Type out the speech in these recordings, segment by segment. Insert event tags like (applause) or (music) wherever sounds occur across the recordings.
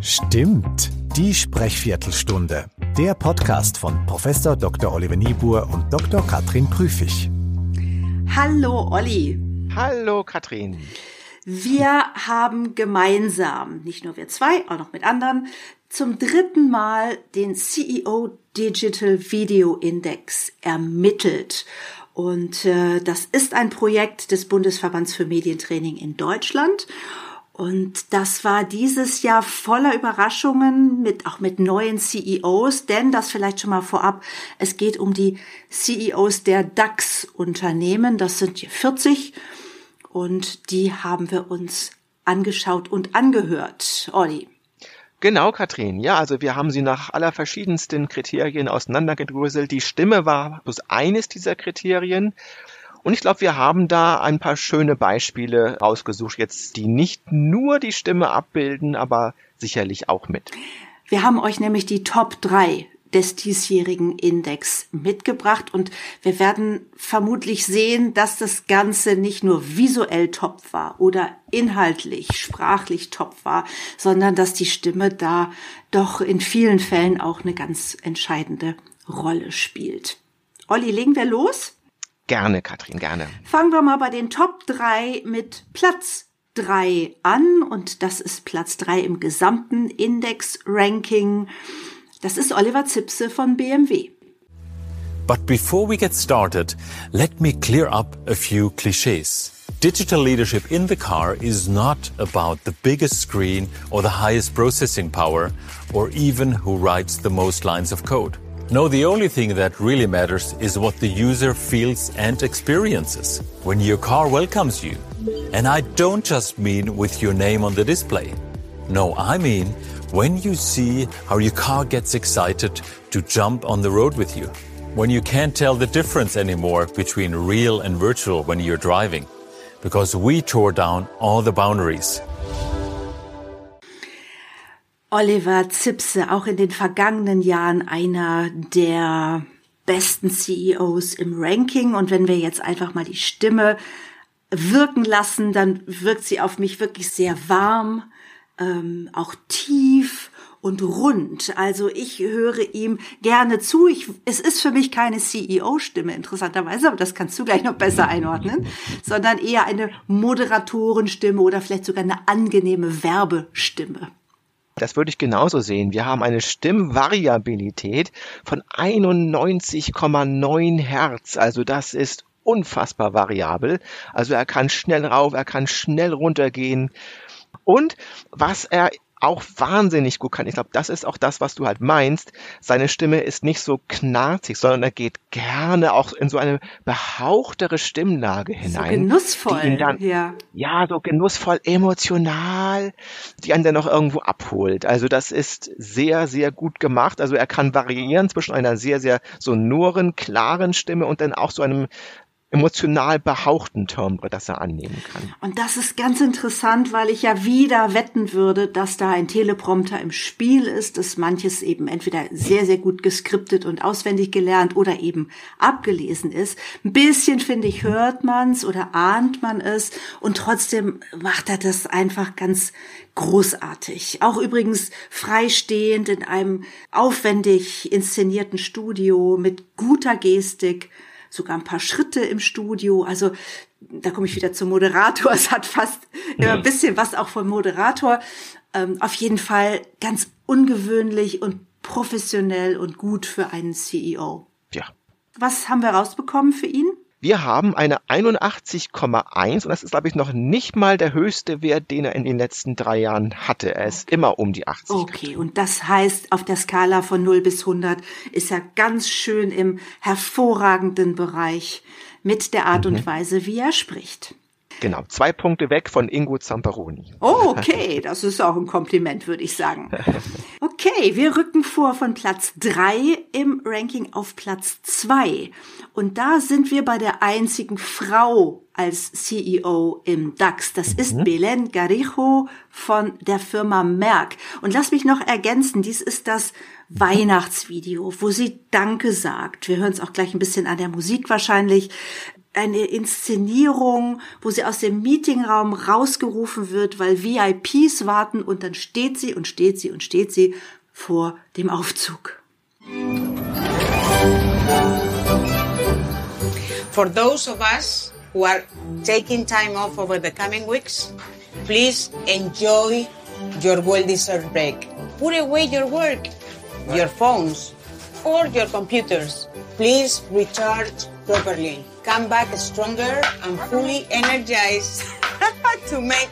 Stimmt, die Sprechviertelstunde. Der Podcast von Professor Dr. Oliver Niebuhr und Dr. Katrin Prüfig. Hallo Olli. Hallo Katrin. Wir haben gemeinsam, nicht nur wir zwei, auch noch mit anderen, zum dritten Mal den CEO Digital Video Index ermittelt. Und äh, das ist ein Projekt des Bundesverbands für Medientraining in Deutschland. Und das war dieses Jahr voller Überraschungen mit, auch mit neuen CEOs, denn das vielleicht schon mal vorab. Es geht um die CEOs der DAX-Unternehmen. Das sind hier 40. Und die haben wir uns angeschaut und angehört. Olli. Genau, Katrin. Ja, also wir haben sie nach aller verschiedensten Kriterien auseinandergedröselt. Die Stimme war bloß eines dieser Kriterien. Und ich glaube, wir haben da ein paar schöne Beispiele rausgesucht, jetzt die nicht nur die Stimme abbilden, aber sicherlich auch mit. Wir haben euch nämlich die Top 3 des diesjährigen Index mitgebracht und wir werden vermutlich sehen, dass das Ganze nicht nur visuell top war oder inhaltlich, sprachlich top war, sondern dass die Stimme da doch in vielen Fällen auch eine ganz entscheidende Rolle spielt. Olli, legen wir los? Gerne, Katrin, gerne. Fangen wir mal bei den Top 3 mit Platz 3 an und das ist Platz 3 im gesamten Index-Ranking. Das ist Oliver Zipse von BMW. But before we get started, let me clear up a few cliches. Digital leadership in the car is not about the biggest screen or the highest processing power or even who writes the most lines of code. No, the only thing that really matters is what the user feels and experiences when your car welcomes you. And I don't just mean with your name on the display. No, I mean when you see how your car gets excited to jump on the road with you. When you can't tell the difference anymore between real and virtual when you're driving. Because we tore down all the boundaries. Oliver Zipse, auch in den vergangenen Jahren einer der besten CEOs im Ranking. Und wenn wir jetzt einfach mal die Stimme wirken lassen, dann wirkt sie auf mich wirklich sehr warm, ähm, auch tief und rund. Also ich höre ihm gerne zu. Ich, es ist für mich keine CEO-Stimme, interessanterweise, aber das kannst du gleich noch besser einordnen, (laughs) sondern eher eine Moderatorenstimme oder vielleicht sogar eine angenehme Werbestimme. Das würde ich genauso sehen. Wir haben eine Stimmvariabilität von 91,9 Hertz. Also das ist unfassbar variabel. Also er kann schnell rauf, er kann schnell runtergehen. Und was er auch wahnsinnig gut kann. Ich glaube, das ist auch das, was du halt meinst. Seine Stimme ist nicht so knarzig, sondern er geht gerne auch in so eine behauchtere Stimmlage hinein. So genussvoll, dann, ja. Ja, so genussvoll, emotional, die einen dann noch irgendwo abholt. Also das ist sehr, sehr gut gemacht. Also er kann variieren zwischen einer sehr, sehr sonoren, klaren Stimme und dann auch so einem emotional behauchten Timbre, das er annehmen kann. Und das ist ganz interessant, weil ich ja wieder wetten würde, dass da ein Teleprompter im Spiel ist, dass manches eben entweder sehr, sehr gut geskriptet und auswendig gelernt oder eben abgelesen ist. Ein bisschen, finde ich, hört man's oder ahnt man es und trotzdem macht er das einfach ganz großartig. Auch übrigens freistehend in einem aufwendig inszenierten Studio mit guter Gestik sogar ein paar Schritte im Studio. Also da komme ich wieder zum Moderator. (laughs) Es hat fast ja. ein bisschen was auch vom Moderator. Ähm, auf jeden Fall ganz ungewöhnlich und professionell und gut für einen CEO. Ja. Was haben wir rausbekommen für ihn? Wir haben eine 81,1 und das ist, glaube ich, noch nicht mal der höchste Wert, den er in den letzten drei Jahren hatte. Er ist immer um die 80. Okay, und das heißt, auf der Skala von 0 bis 100 ist er ganz schön im hervorragenden Bereich mit der Art mhm. und Weise, wie er spricht. Genau, zwei Punkte weg von Ingo Zamperoni. Oh, okay, das ist auch ein Kompliment, würde ich sagen. (laughs) Okay, wir rücken vor von Platz drei im Ranking auf Platz zwei Und da sind wir bei der einzigen Frau als CEO im DAX. Das mhm. ist Belen Garijo von der Firma Merck. Und lass mich noch ergänzen, dies ist das Weihnachtsvideo, wo sie Danke sagt. Wir hören es auch gleich ein bisschen an der Musik wahrscheinlich eine Inszenierung, wo sie aus dem Meetingraum rausgerufen wird, weil VIPs warten und dann steht sie und steht sie und steht sie vor dem Aufzug. For those of us who are taking time off over the coming weeks, please enjoy your well-deserved break. Put away your work, your phones, or your computers. Please recharge properly. Come back stronger and fully energized (laughs) to make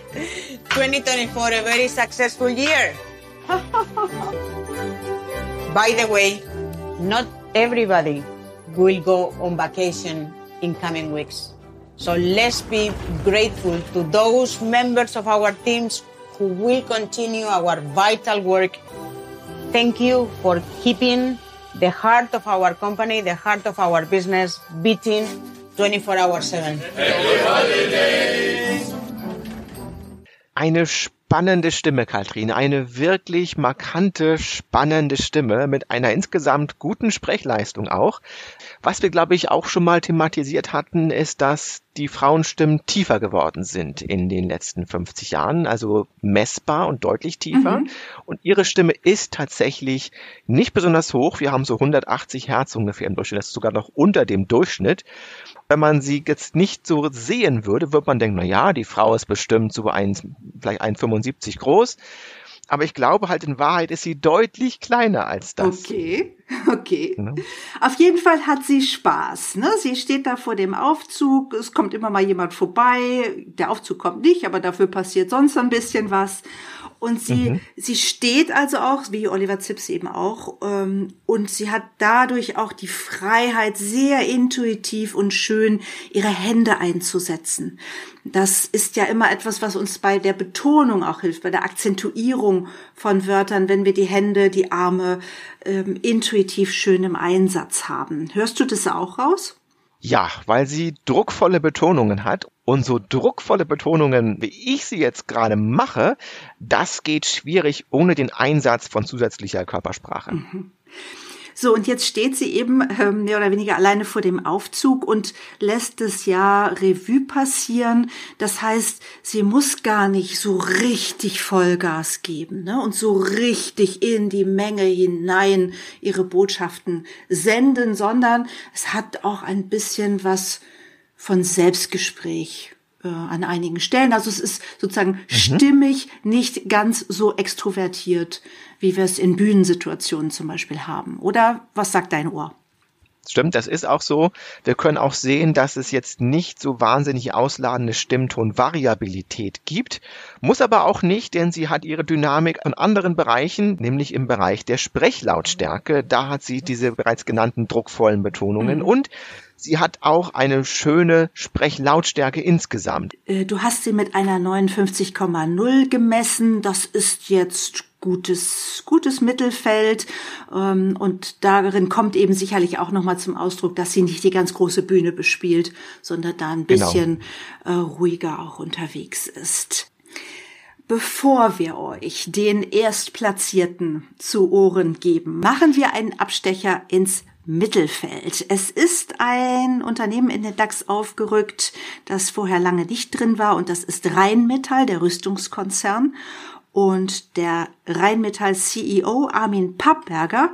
2024 a very successful year. (laughs) By the way, not everybody will go on vacation in coming weeks. So let's be grateful to those members of our teams who will continue our vital work. Thank you for keeping the heart of our company, the heart of our business beating 24 hours 7. Eine spannende Stimme, Katrin. Eine wirklich markante, spannende Stimme mit einer insgesamt guten Sprechleistung auch. Was wir, glaube ich, auch schon mal thematisiert hatten, ist, dass die Frauenstimmen tiefer geworden sind in den letzten 50 Jahren, also messbar und deutlich tiefer. Mhm. Und ihre Stimme ist tatsächlich nicht besonders hoch. Wir haben so 180 Hertz ungefähr im Durchschnitt. Das ist sogar noch unter dem Durchschnitt wenn man sie jetzt nicht so sehen würde, würde man denken, na ja, die Frau ist bestimmt so ein, vielleicht 1,75 groß. Aber ich glaube halt in Wahrheit ist sie deutlich kleiner als das. Okay, (laughs) okay. Ja. Auf jeden Fall hat sie Spaß. Ne? Sie steht da vor dem Aufzug. Es kommt immer mal jemand vorbei. Der Aufzug kommt nicht, aber dafür passiert sonst ein bisschen was. Und sie, mhm. sie steht also auch, wie Oliver Zips eben auch, ähm, und sie hat dadurch auch die Freiheit, sehr intuitiv und schön ihre Hände einzusetzen. Das ist ja immer etwas, was uns bei der Betonung auch hilft, bei der Akzentuierung von Wörtern, wenn wir die Hände, die Arme ähm, intuitiv schön im Einsatz haben. Hörst du das auch raus? Ja, weil sie druckvolle Betonungen hat. Und so druckvolle Betonungen, wie ich sie jetzt gerade mache, das geht schwierig ohne den Einsatz von zusätzlicher Körpersprache. Mhm. So, und jetzt steht sie eben ähm, mehr oder weniger alleine vor dem Aufzug und lässt das Jahr Revue passieren. Das heißt, sie muss gar nicht so richtig Vollgas geben ne? und so richtig in die Menge hinein ihre Botschaften senden, sondern es hat auch ein bisschen was von Selbstgespräch äh, an einigen Stellen. Also es ist sozusagen mhm. stimmig, nicht ganz so extrovertiert, wie wir es in Bühnensituationen zum Beispiel haben. Oder was sagt dein Ohr? Stimmt, das ist auch so. Wir können auch sehen, dass es jetzt nicht so wahnsinnig ausladende Stimmtonvariabilität gibt. Muss aber auch nicht, denn sie hat ihre Dynamik in anderen Bereichen, nämlich im Bereich der Sprechlautstärke. Da hat sie diese bereits genannten druckvollen Betonungen mhm. und Sie hat auch eine schöne Sprechlautstärke insgesamt. Äh, du hast sie mit einer 59,0 gemessen. Das ist jetzt gutes, gutes Mittelfeld. Ähm, und darin kommt eben sicherlich auch nochmal zum Ausdruck, dass sie nicht die ganz große Bühne bespielt, sondern da ein genau. bisschen genau. ruhiger auch unterwegs ist. Bevor wir euch den Erstplatzierten zu Ohren geben, machen wir einen Abstecher ins Mittelfeld. Es ist ein Unternehmen in den DAX aufgerückt, das vorher lange nicht drin war und das ist Rheinmetall, der Rüstungskonzern. Und der Rheinmetall CEO Armin Pappberger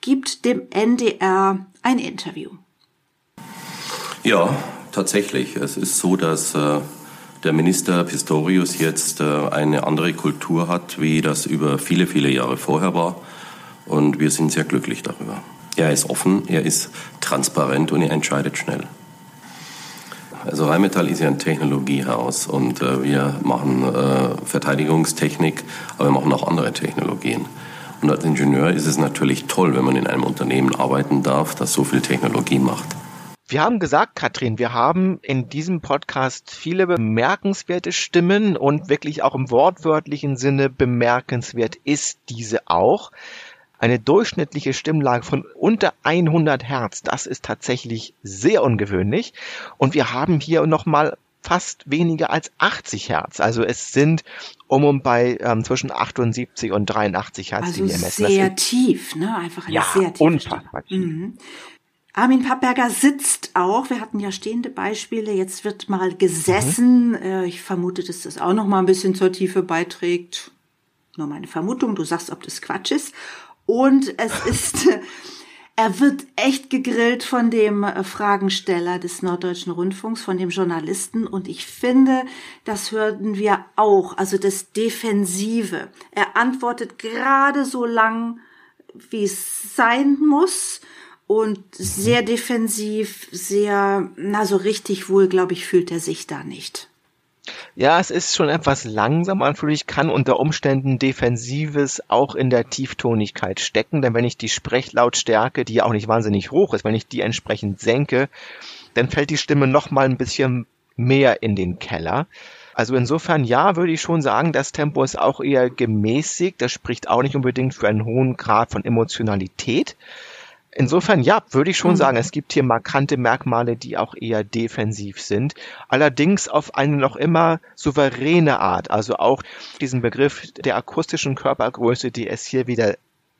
gibt dem NDR ein Interview. Ja, tatsächlich. Es ist so, dass äh, der Minister Pistorius jetzt äh, eine andere Kultur hat, wie das über viele, viele Jahre vorher war. Und wir sind sehr glücklich darüber. Er ist offen, er ist transparent und er entscheidet schnell. Also Rheinmetall ist ja ein Technologiehaus und äh, wir machen äh, Verteidigungstechnik, aber wir machen auch andere Technologien. Und als Ingenieur ist es natürlich toll, wenn man in einem Unternehmen arbeiten darf, das so viel Technologie macht. Wir haben gesagt, Katrin, wir haben in diesem Podcast viele bemerkenswerte Stimmen und wirklich auch im wortwörtlichen Sinne bemerkenswert ist diese auch eine durchschnittliche Stimmlage von unter 100 Hertz. Das ist tatsächlich sehr ungewöhnlich. Und wir haben hier nochmal fast weniger als 80 Hertz. Also es sind um und bei ähm, zwischen 78 und 83 Hertz, also die wir messen. Sehr tief, ne? Einfach eine ja, sehr tiefe unfassbar tief. Mhm. Armin Pappberger sitzt auch. Wir hatten ja stehende Beispiele. Jetzt wird mal gesessen. Mhm. Ich vermute, dass das auch noch mal ein bisschen zur Tiefe beiträgt. Nur meine Vermutung. Du sagst, ob das Quatsch ist. Und es ist, (laughs) er wird echt gegrillt von dem äh, Fragensteller des Norddeutschen Rundfunks, von dem Journalisten. Und ich finde, das hörten wir auch. Also das Defensive. Er antwortet gerade so lang, wie es sein muss und sehr defensiv, sehr, na so richtig wohl, glaube ich, fühlt er sich da nicht. Ja, es ist schon etwas langsam natürlich, kann unter Umständen Defensives auch in der Tieftonigkeit stecken, denn wenn ich die Sprechlautstärke, die ja auch nicht wahnsinnig hoch ist, wenn ich die entsprechend senke, dann fällt die Stimme noch mal ein bisschen mehr in den Keller. Also insofern ja, würde ich schon sagen, das Tempo ist auch eher gemäßigt. Das spricht auch nicht unbedingt für einen hohen Grad von Emotionalität. Insofern ja, würde ich schon mhm. sagen, es gibt hier markante Merkmale, die auch eher defensiv sind. Allerdings auf eine noch immer souveräne Art. Also auch diesen Begriff der akustischen Körpergröße, die ist hier wieder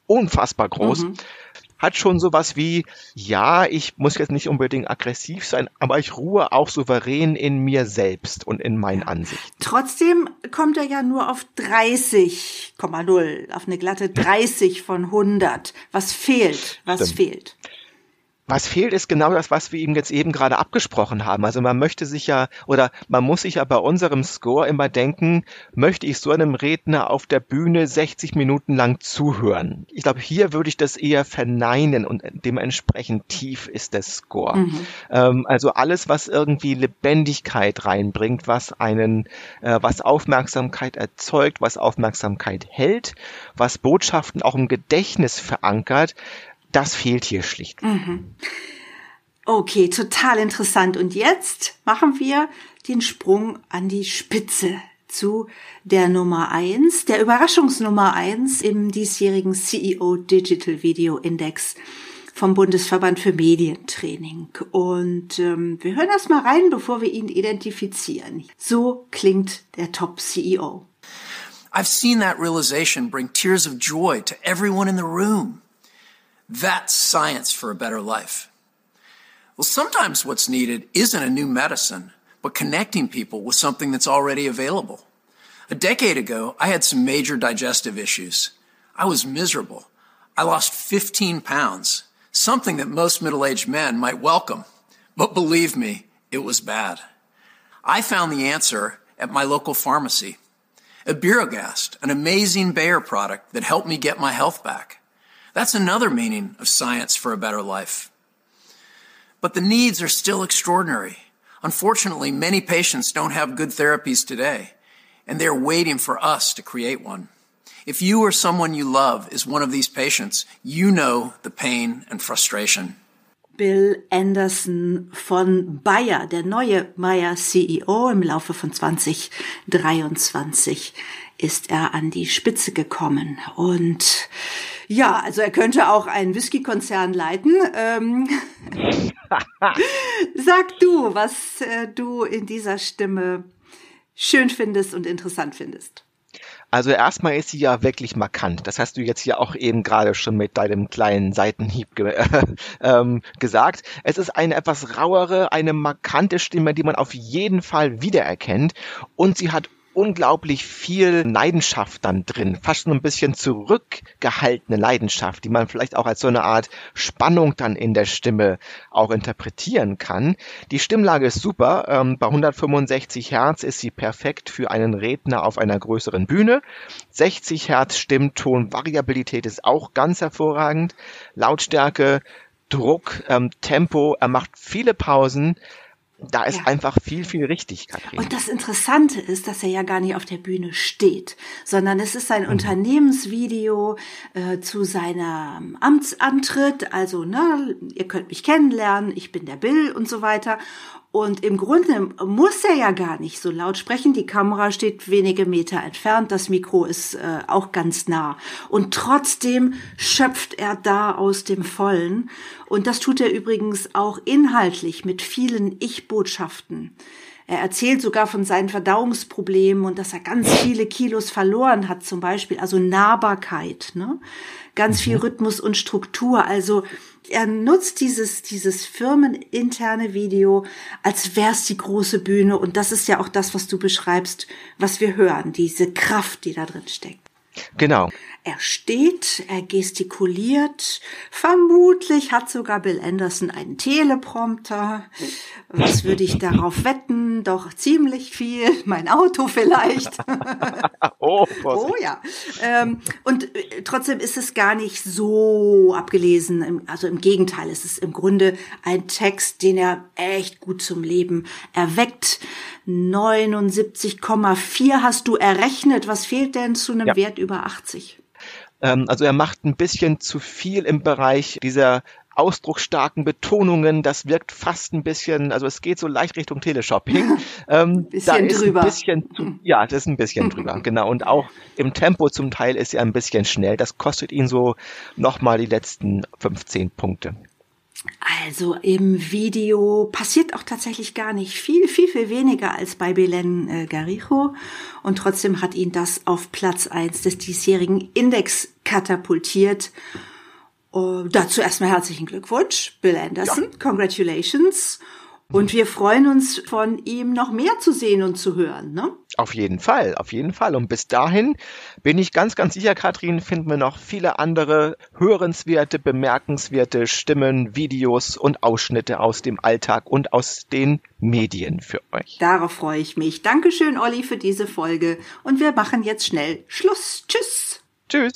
unfassbar groß. Mhm hat schon sowas wie, ja, ich muss jetzt nicht unbedingt aggressiv sein, aber ich ruhe auch souverän in mir selbst und in meinen Ansichten. Trotzdem kommt er ja nur auf 30,0, auf eine glatte 30 von 100. Was fehlt? Was Stimmt. fehlt? Was fehlt, ist genau das, was wir ihm jetzt eben gerade abgesprochen haben. Also man möchte sich ja, oder man muss sich ja bei unserem Score immer denken, möchte ich so einem Redner auf der Bühne 60 Minuten lang zuhören? Ich glaube, hier würde ich das eher verneinen und dementsprechend tief ist der Score. Mhm. Ähm, also alles, was irgendwie Lebendigkeit reinbringt, was einen, äh, was Aufmerksamkeit erzeugt, was Aufmerksamkeit hält, was Botschaften auch im Gedächtnis verankert, das fehlt hier schlicht. Mhm. Okay, total interessant. Und jetzt machen wir den Sprung an die Spitze zu der Nummer eins, der Überraschungsnummer eins im diesjährigen CEO Digital Video Index vom Bundesverband für Medientraining. Und ähm, wir hören erst mal rein, bevor wir ihn identifizieren. So klingt der Top CEO. I've seen that realization bring tears of joy to everyone in the room. That's science for a better life. Well, sometimes what's needed isn't a new medicine, but connecting people with something that's already available. A decade ago, I had some major digestive issues. I was miserable. I lost 15 pounds, something that most middle-aged men might welcome. But believe me, it was bad. I found the answer at my local pharmacy. Iberogast, an amazing Bayer product that helped me get my health back. That's another meaning of science for a better life. But the needs are still extraordinary. Unfortunately, many patients don't have good therapies today, and they're waiting for us to create one. If you or someone you love is one of these patients, you know the pain and frustration. Bill Anderson von Bayer, der neue Bayer CEO im Laufe von 2023 ist er an die Spitze gekommen. Und ja, also er könnte auch einen Whisky-Konzern leiten. Ähm, (laughs) sag du, was äh, du in dieser Stimme schön findest und interessant findest. Also erstmal ist sie ja wirklich markant. Das hast du jetzt ja auch eben gerade schon mit deinem kleinen Seitenhieb ge äh, (laughs) ähm, gesagt. Es ist eine etwas rauere, eine markante Stimme, die man auf jeden Fall wiedererkennt. Und sie hat unglaublich viel Leidenschaft dann drin, fast schon ein bisschen zurückgehaltene Leidenschaft, die man vielleicht auch als so eine Art Spannung dann in der Stimme auch interpretieren kann. Die Stimmlage ist super. Ähm, bei 165 Hertz ist sie perfekt für einen Redner auf einer größeren Bühne. 60 Hertz Stimmton, Variabilität ist auch ganz hervorragend. Lautstärke, Druck, ähm, Tempo, er macht viele Pausen da ist ja. einfach viel, viel richtig, Katrin. Und das Interessante ist, dass er ja gar nicht auf der Bühne steht, sondern es ist ein mhm. Unternehmensvideo äh, zu seinem Amtsantritt. Also, ne, ihr könnt mich kennenlernen, ich bin der Bill und so weiter. Und im Grunde muss er ja gar nicht so laut sprechen. Die Kamera steht wenige Meter entfernt, das Mikro ist äh, auch ganz nah. Und trotzdem schöpft er da aus dem Vollen. Und das tut er übrigens auch inhaltlich mit vielen Ich-Botschaften. Er erzählt sogar von seinen Verdauungsproblemen und dass er ganz viele Kilos verloren hat, zum Beispiel, also Nahbarkeit, ne? Ganz viel mhm. Rhythmus und Struktur. Also er nutzt dieses, dieses firmeninterne Video, als wär's die große Bühne. Und das ist ja auch das, was du beschreibst, was wir hören, diese Kraft, die da drin steckt. Genau. Er steht, er gestikuliert. Vermutlich hat sogar Bill Anderson einen Teleprompter. Was würde ich darauf wetten? Doch ziemlich viel. Mein Auto vielleicht. (laughs) oh, oh ja. Ähm, und äh, trotzdem ist es gar nicht so abgelesen. Also im Gegenteil, es ist im Grunde ein Text, den er echt gut zum Leben erweckt. 79,4 hast du errechnet. Was fehlt denn zu einem ja. Wert über 80? Ähm, also er macht ein bisschen zu viel im Bereich dieser ausdrucksstarken Betonungen, das wirkt fast ein bisschen, also es geht so leicht Richtung Teleshopping. (laughs) Ähm, bisschen da ist drüber. Ein bisschen zu, (laughs) ja, das ist ein bisschen drüber, (laughs) genau. Und auch im Tempo zum Teil ist er ein bisschen schnell. Das kostet ihn so nochmal die letzten 15 Punkte. Also im Video passiert auch tatsächlich gar nicht viel, viel, viel weniger als bei Belen äh, Garijo. Und trotzdem hat ihn das auf Platz eins des diesjährigen Index katapultiert. Uh, dazu erstmal herzlichen Glückwunsch, Bill Anderson. Ja. Congratulations. Und wir freuen uns, von ihm noch mehr zu sehen und zu hören. Ne? Auf jeden Fall, auf jeden Fall. Und bis dahin bin ich ganz, ganz sicher, Katrin, finden wir noch viele andere hörenswerte, bemerkenswerte Stimmen, Videos und Ausschnitte aus dem Alltag und aus den Medien für euch. Darauf freue ich mich. Dankeschön, Olli, für diese Folge. Und wir machen jetzt schnell Schluss. Tschüss. Tschüss.